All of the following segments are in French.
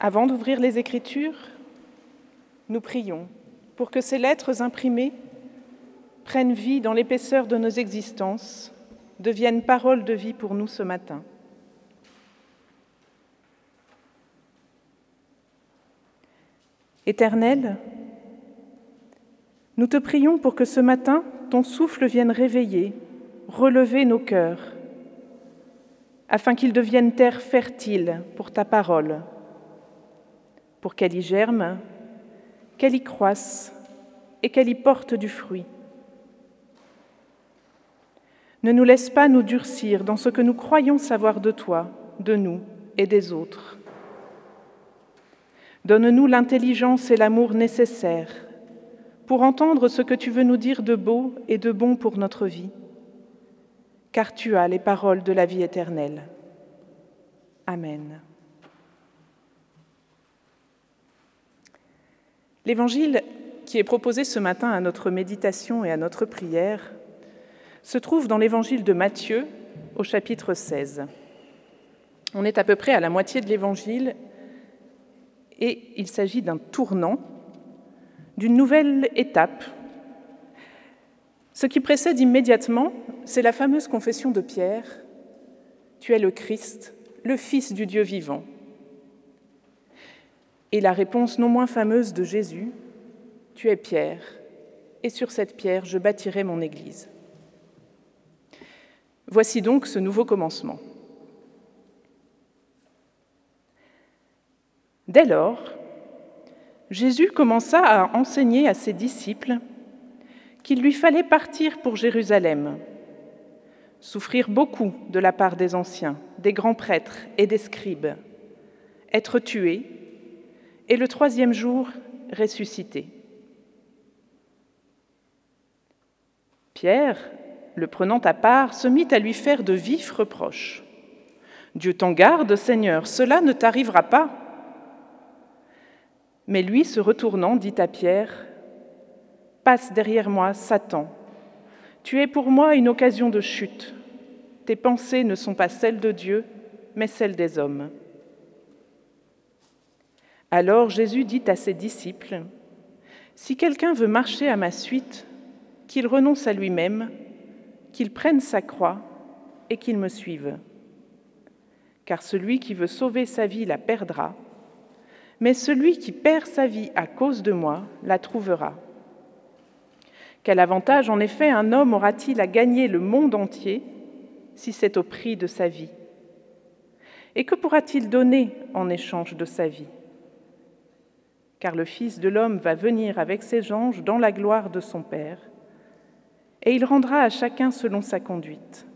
Avant d'ouvrir les Écritures, nous prions pour que ces lettres imprimées prennent vie dans l'épaisseur de nos existences, deviennent paroles de vie pour nous ce matin. Éternel, nous te prions pour que ce matin, ton souffle vienne réveiller, relever nos cœurs, afin qu'ils deviennent terre fertile pour ta parole, pour qu'elle y germe, qu'elle y croisse et qu'elle y porte du fruit. Ne nous laisse pas nous durcir dans ce que nous croyons savoir de toi, de nous et des autres. Donne-nous l'intelligence et l'amour nécessaires pour entendre ce que tu veux nous dire de beau et de bon pour notre vie, car tu as les paroles de la vie éternelle. Amen. L'évangile qui est proposé ce matin à notre méditation et à notre prière se trouve dans l'évangile de Matthieu au chapitre 16. On est à peu près à la moitié de l'évangile et il s'agit d'un tournant, d'une nouvelle étape. Ce qui précède immédiatement, c'est la fameuse confession de Pierre, Tu es le Christ, le Fils du Dieu vivant. Et la réponse non moins fameuse de Jésus, Tu es Pierre, et sur cette pierre je bâtirai mon Église. Voici donc ce nouveau commencement. Dès lors, Jésus commença à enseigner à ses disciples qu'il lui fallait partir pour Jérusalem, souffrir beaucoup de la part des anciens, des grands prêtres et des scribes, être tué et le troisième jour ressuscité. Pierre, le prenant à part, se mit à lui faire de vifs reproches. Dieu t'en garde, Seigneur, cela ne t'arrivera pas. Mais lui, se retournant, dit à Pierre, Passe derrière moi, Satan. Tu es pour moi une occasion de chute. Tes pensées ne sont pas celles de Dieu, mais celles des hommes. Alors Jésus dit à ses disciples, Si quelqu'un veut marcher à ma suite, qu'il renonce à lui-même, qu'il prenne sa croix et qu'il me suive. Car celui qui veut sauver sa vie la perdra, mais celui qui perd sa vie à cause de moi la trouvera. Quel avantage en effet un homme aura-t-il à gagner le monde entier si c'est au prix de sa vie? Et que pourra-t-il donner en échange de sa vie? Car le Fils de l'homme va venir avec ses anges dans la gloire de son Père, et il rendra à chacun selon sa conduite.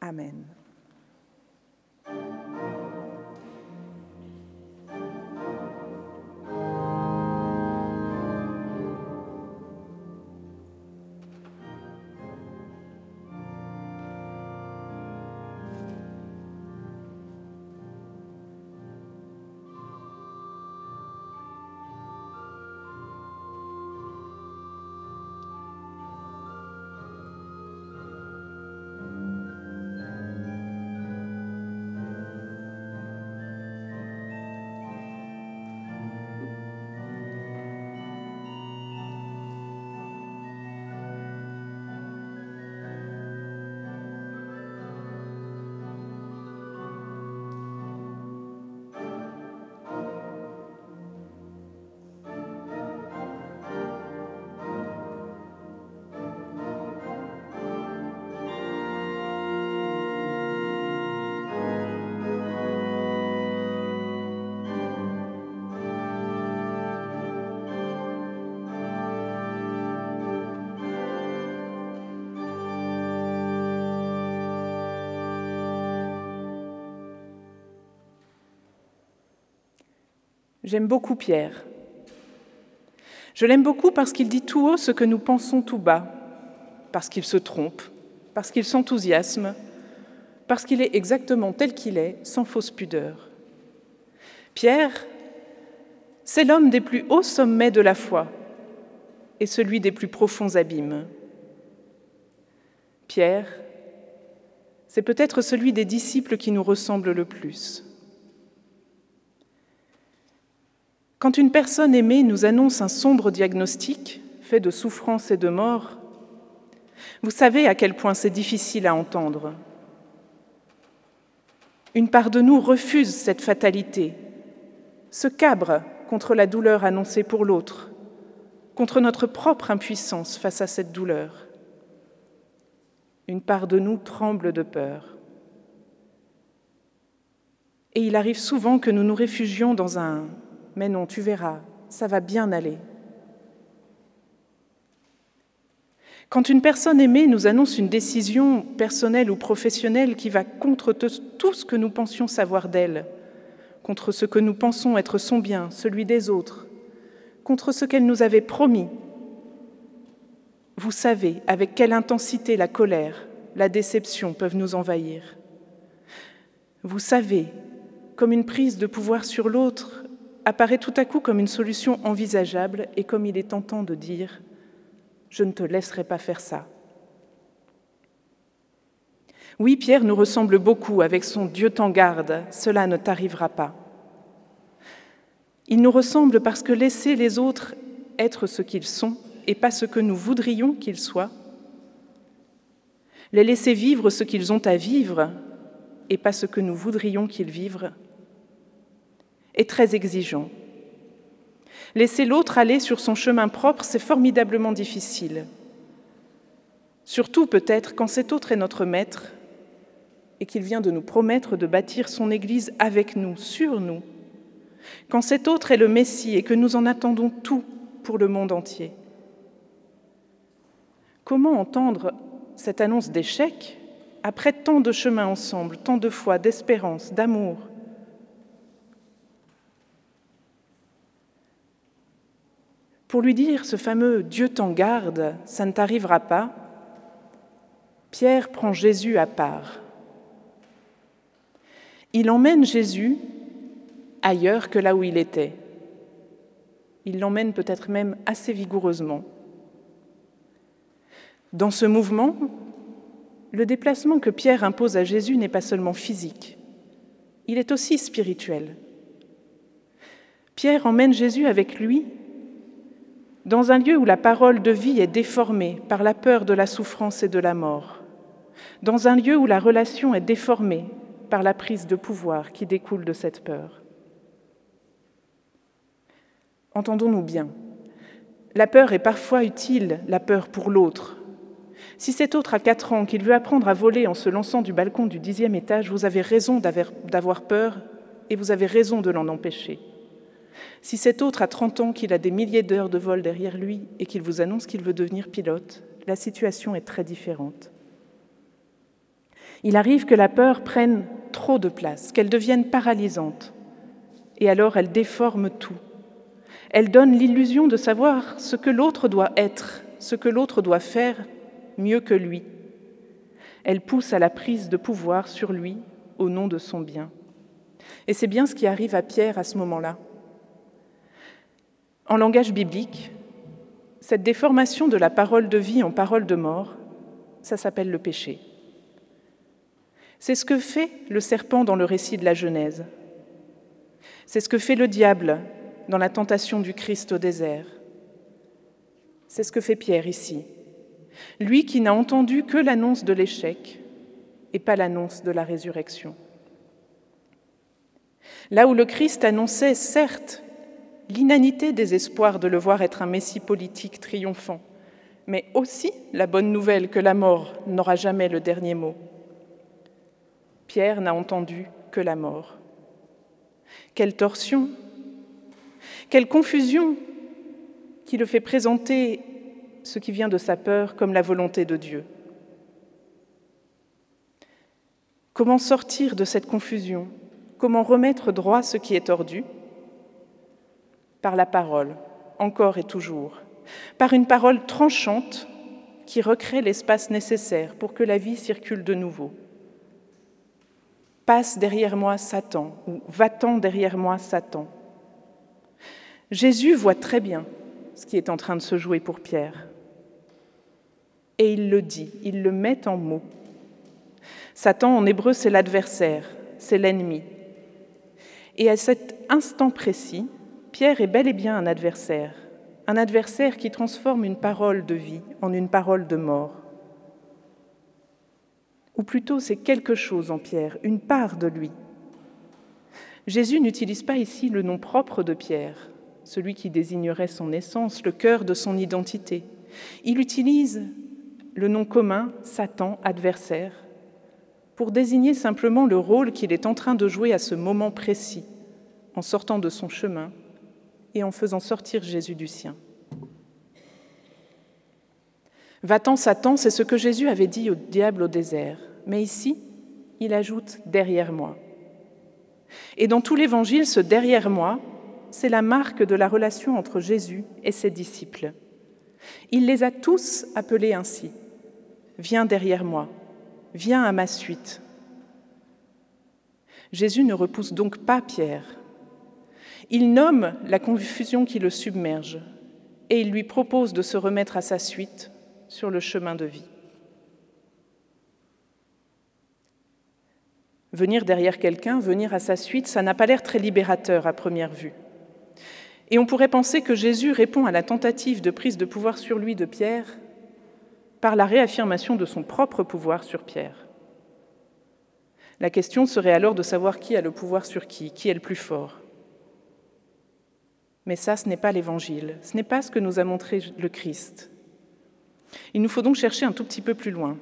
Amen. J'aime beaucoup Pierre. Je l'aime beaucoup parce qu'il dit tout haut ce que nous pensons tout bas, parce qu'il se trompe, parce qu'il s'enthousiasme, parce qu'il est exactement tel qu'il est, sans fausse pudeur. Pierre, c'est l'homme des plus hauts sommets de la foi et celui des plus profonds abîmes. Pierre, C'est peut-être celui des disciples qui nous ressemble le plus. Quand une personne aimée nous annonce un sombre diagnostic, fait de souffrance et de mort, vous savez à quel point c'est difficile à entendre. Une part de nous refuse cette fatalité, se cabre contre la douleur annoncée pour l'autre, contre notre propre impuissance face à cette douleur. Une part de nous tremble de peur. Et il arrive souvent que nous nous réfugions dans un ⁇ Mais non, tu verras, ça va bien aller ⁇ Quand une personne aimée nous annonce une décision personnelle ou professionnelle qui va contre tout ce que nous pensions savoir d'elle, contre ce que nous pensons être son bien, celui des autres, contre ce qu'elle nous avait promis, vous savez avec quelle intensité la colère, la déception peuvent nous envahir. Vous savez comme une prise de pouvoir sur l'autre apparaît tout à coup comme une solution envisageable et comme il est tentant de dire je ne te laisserai pas faire ça. Oui, Pierre nous ressemble beaucoup avec son Dieu t'en garde, cela ne t'arrivera pas. Il nous ressemble parce que laisser les autres être ce qu'ils sont et pas ce que nous voudrions qu'ils soient, les laisser vivre ce qu'ils ont à vivre et pas ce que nous voudrions qu'ils vivent, est très exigeant. Laisser l'autre aller sur son chemin propre, c'est formidablement difficile. Surtout peut-être quand cet autre est notre maître et qu'il vient de nous promettre de bâtir son Église avec nous, sur nous. Quand cet autre est le Messie et que nous en attendons tout pour le monde entier. Comment entendre cette annonce d'échec après tant de chemins ensemble, tant de foi, d'espérance, d'amour Pour lui dire ce fameux Dieu t'en garde, ça ne t'arrivera pas, Pierre prend Jésus à part. Il emmène Jésus ailleurs que là où il était. Il l'emmène peut-être même assez vigoureusement. Dans ce mouvement, le déplacement que Pierre impose à Jésus n'est pas seulement physique, il est aussi spirituel. Pierre emmène Jésus avec lui dans un lieu où la parole de vie est déformée par la peur de la souffrance et de la mort, dans un lieu où la relation est déformée par la prise de pouvoir qui découle de cette peur. Entendons-nous bien, la peur est parfois utile, la peur pour l'autre. Si cet autre a quatre ans qu'il veut apprendre à voler en se lançant du balcon du dixième étage, vous avez raison d'avoir peur et vous avez raison de l'en empêcher. Si cet autre a 30 ans, qu'il a des milliers d'heures de vol derrière lui et qu'il vous annonce qu'il veut devenir pilote, la situation est très différente. Il arrive que la peur prenne trop de place, qu'elle devienne paralysante, et alors elle déforme tout. Elle donne l'illusion de savoir ce que l'autre doit être, ce que l'autre doit faire mieux que lui. Elle pousse à la prise de pouvoir sur lui au nom de son bien. Et c'est bien ce qui arrive à Pierre à ce moment-là. En langage biblique, cette déformation de la parole de vie en parole de mort, ça s'appelle le péché. C'est ce que fait le serpent dans le récit de la Genèse. C'est ce que fait le diable dans la tentation du Christ au désert. C'est ce que fait Pierre ici. Lui qui n'a entendu que l'annonce de l'échec et pas l'annonce de la résurrection. Là où le Christ annonçait certes l'inanité des espoirs de le voir être un Messie politique triomphant, mais aussi la bonne nouvelle que la mort n'aura jamais le dernier mot. Pierre n'a entendu que la mort. Quelle torsion, quelle confusion qui le fait présenter ce qui vient de sa peur comme la volonté de Dieu. Comment sortir de cette confusion? Comment remettre droit ce qui est tordu? Par la parole, encore et toujours, par une parole tranchante qui recrée l'espace nécessaire pour que la vie circule de nouveau. Passe derrière moi Satan ou va-t'en derrière moi Satan. Jésus voit très bien ce qui est en train de se jouer pour Pierre. Et il le dit, il le met en mots. Satan, en hébreu, c'est l'adversaire, c'est l'ennemi. Et à cet instant précis, Pierre est bel et bien un adversaire, un adversaire qui transforme une parole de vie en une parole de mort. Ou plutôt, c'est quelque chose en Pierre, une part de lui. Jésus n'utilise pas ici le nom propre de Pierre, celui qui désignerait son essence, le cœur de son identité. Il utilise le nom commun, Satan, adversaire, pour désigner simplement le rôle qu'il est en train de jouer à ce moment précis, en sortant de son chemin et en faisant sortir Jésus du sien. Va-t'en, Satan, c'est ce que Jésus avait dit au diable au désert. Mais ici, il ajoute derrière moi. Et dans tout l'évangile, ce derrière moi, c'est la marque de la relation entre Jésus et ses disciples. Il les a tous appelés ainsi. Viens derrière moi, viens à ma suite. Jésus ne repousse donc pas Pierre. Il nomme la confusion qui le submerge et il lui propose de se remettre à sa suite sur le chemin de vie. Venir derrière quelqu'un, venir à sa suite, ça n'a pas l'air très libérateur à première vue. Et on pourrait penser que Jésus répond à la tentative de prise de pouvoir sur lui de Pierre par la réaffirmation de son propre pouvoir sur Pierre. La question serait alors de savoir qui a le pouvoir sur qui, qui est le plus fort. Mais ça, ce n'est pas l'Évangile, ce n'est pas ce que nous a montré le Christ. Il nous faut donc chercher un tout petit peu plus loin.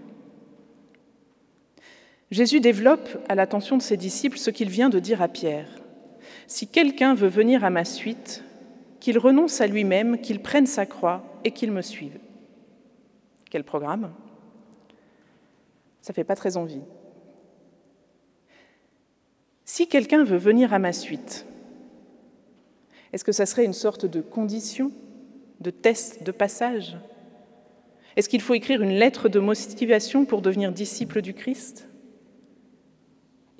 Jésus développe à l'attention de ses disciples ce qu'il vient de dire à Pierre. Si quelqu'un veut venir à ma suite, qu'il renonce à lui-même, qu'il prenne sa croix et qu'il me suive. Quel programme Ça ne fait pas très envie. Si quelqu'un veut venir à ma suite, est-ce que ça serait une sorte de condition, de test de passage? Est-ce qu'il faut écrire une lettre de motivation pour devenir disciple du Christ?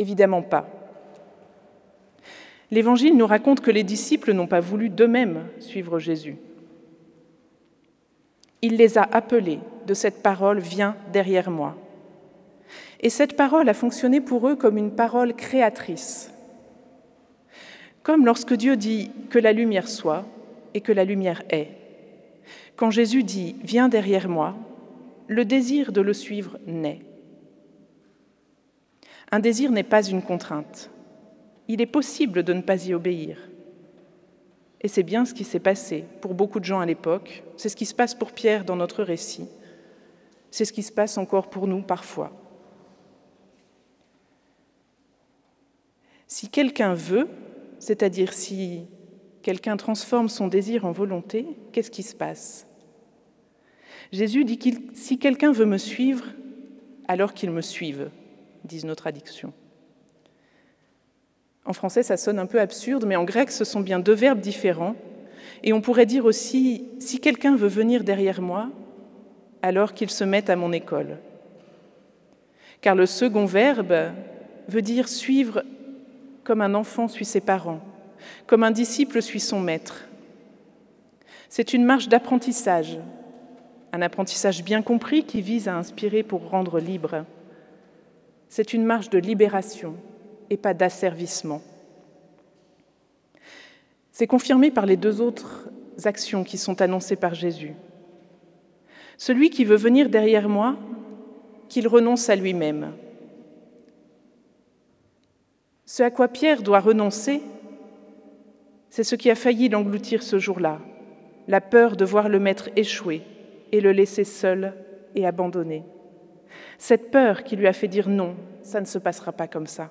Évidemment pas. L'Évangile nous raconte que les disciples n'ont pas voulu d'eux-mêmes suivre Jésus. Il les a appelés de cette parole Viens derrière moi. Et cette parole a fonctionné pour eux comme une parole créatrice. Comme lorsque Dieu dit que la lumière soit et que la lumière est. Quand Jésus dit ⁇ Viens derrière moi ⁇ le désir de le suivre naît. Un désir n'est pas une contrainte. Il est possible de ne pas y obéir. Et c'est bien ce qui s'est passé pour beaucoup de gens à l'époque, c'est ce qui se passe pour Pierre dans notre récit, c'est ce qui se passe encore pour nous parfois. Si quelqu'un veut, c'est-à-dire si quelqu'un transforme son désir en volonté, qu'est-ce qui se passe? Jésus dit que si quelqu'un veut me suivre, alors qu'il me suive, disent nos traductions. En français, ça sonne un peu absurde, mais en grec, ce sont bien deux verbes différents. Et on pourrait dire aussi, si quelqu'un veut venir derrière moi, alors qu'il se mette à mon école. Car le second verbe veut dire suivre comme un enfant suit ses parents, comme un disciple suit son maître. C'est une marche d'apprentissage, un apprentissage bien compris qui vise à inspirer pour rendre libre. C'est une marche de libération et pas d'asservissement. C'est confirmé par les deux autres actions qui sont annoncées par Jésus. Celui qui veut venir derrière moi, qu'il renonce à lui-même. Ce à quoi Pierre doit renoncer, c'est ce qui a failli l'engloutir ce jour-là, la peur de voir le Maître échouer et le laisser seul et abandonné. Cette peur qui lui a fait dire non, ça ne se passera pas comme ça.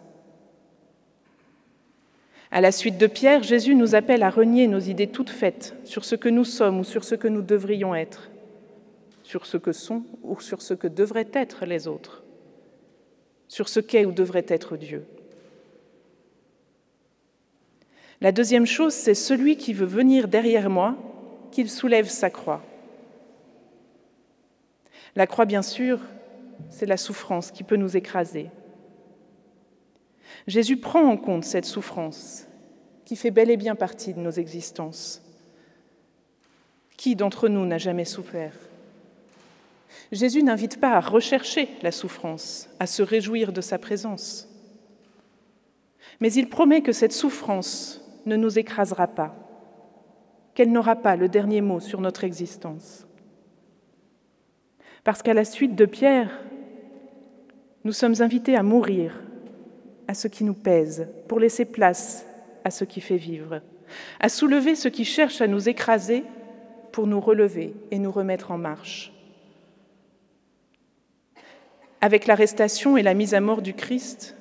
À la suite de Pierre, Jésus nous appelle à renier nos idées toutes faites sur ce que nous sommes ou sur ce que nous devrions être, sur ce que sont ou sur ce que devraient être les autres, sur ce qu'est ou devrait être Dieu. La deuxième chose, c'est celui qui veut venir derrière moi, qu'il soulève sa croix. La croix, bien sûr, c'est la souffrance qui peut nous écraser. Jésus prend en compte cette souffrance qui fait bel et bien partie de nos existences. Qui d'entre nous n'a jamais souffert? Jésus n'invite pas à rechercher la souffrance, à se réjouir de sa présence. Mais il promet que cette souffrance ne nous écrasera pas, qu'elle n'aura pas le dernier mot sur notre existence. Parce qu'à la suite de Pierre, nous sommes invités à mourir à ce qui nous pèse pour laisser place à ce qui fait vivre, à soulever ce qui cherche à nous écraser pour nous relever et nous remettre en marche. Avec l'arrestation et la mise à mort du Christ,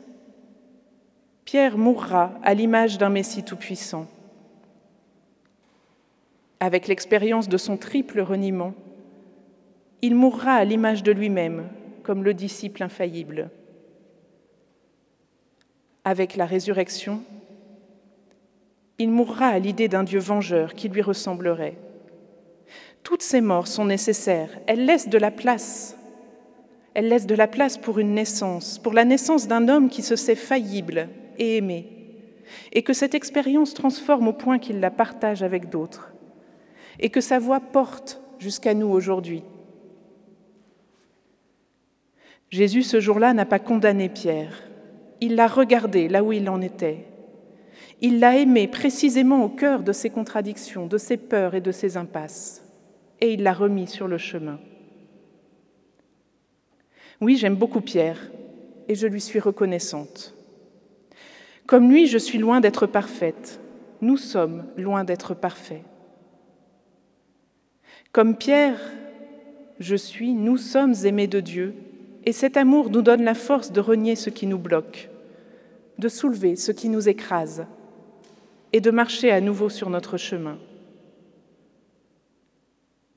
Pierre mourra à l'image d'un Messie tout-puissant. Avec l'expérience de son triple reniement, il mourra à l'image de lui-même, comme le disciple infaillible. Avec la résurrection, il mourra à l'idée d'un Dieu vengeur qui lui ressemblerait. Toutes ces morts sont nécessaires, elles laissent de la place. Elles laissent de la place pour une naissance, pour la naissance d'un homme qui se sait faillible et aimé, et que cette expérience transforme au point qu'il la partage avec d'autres, et que sa voix porte jusqu'à nous aujourd'hui. Jésus, ce jour-là, n'a pas condamné Pierre, il l'a regardé là où il en était. Il l'a aimé précisément au cœur de ses contradictions, de ses peurs et de ses impasses, et il l'a remis sur le chemin. Oui, j'aime beaucoup Pierre, et je lui suis reconnaissante. Comme lui, je suis loin d'être parfaite. Nous sommes loin d'être parfaits. Comme Pierre, je suis, nous sommes aimés de Dieu, et cet amour nous donne la force de renier ce qui nous bloque, de soulever ce qui nous écrase, et de marcher à nouveau sur notre chemin.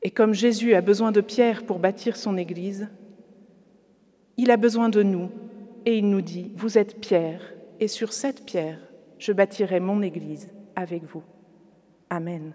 Et comme Jésus a besoin de Pierre pour bâtir son Église, il a besoin de nous, et il nous dit, vous êtes Pierre, et sur cette pierre, je bâtirai mon Église avec vous. Amen.